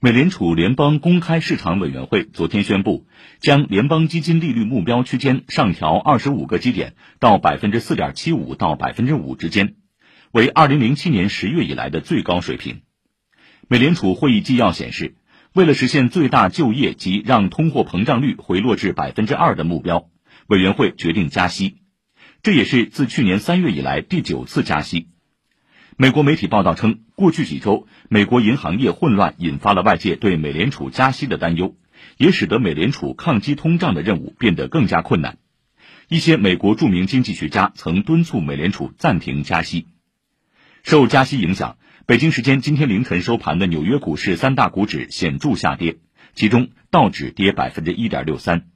美联储联邦公开市场委员会昨天宣布，将联邦基金利率目标区间上调二十五个基点到百分之四点七五到百分之五之间，为二零零七年十月以来的最高水平。美联储会议纪要显示，为了实现最大就业及让通货膨胀率回落至百分之二的目标，委员会决定加息，这也是自去年三月以来第九次加息。美国媒体报道称，过去几周，美国银行业混乱引发了外界对美联储加息的担忧，也使得美联储抗击通胀的任务变得更加困难。一些美国著名经济学家曾敦促美联储暂停加息。受加息影响，北京时间今天凌晨收盘的纽约股市三大股指显著下跌，其中道指跌百分之一点六三。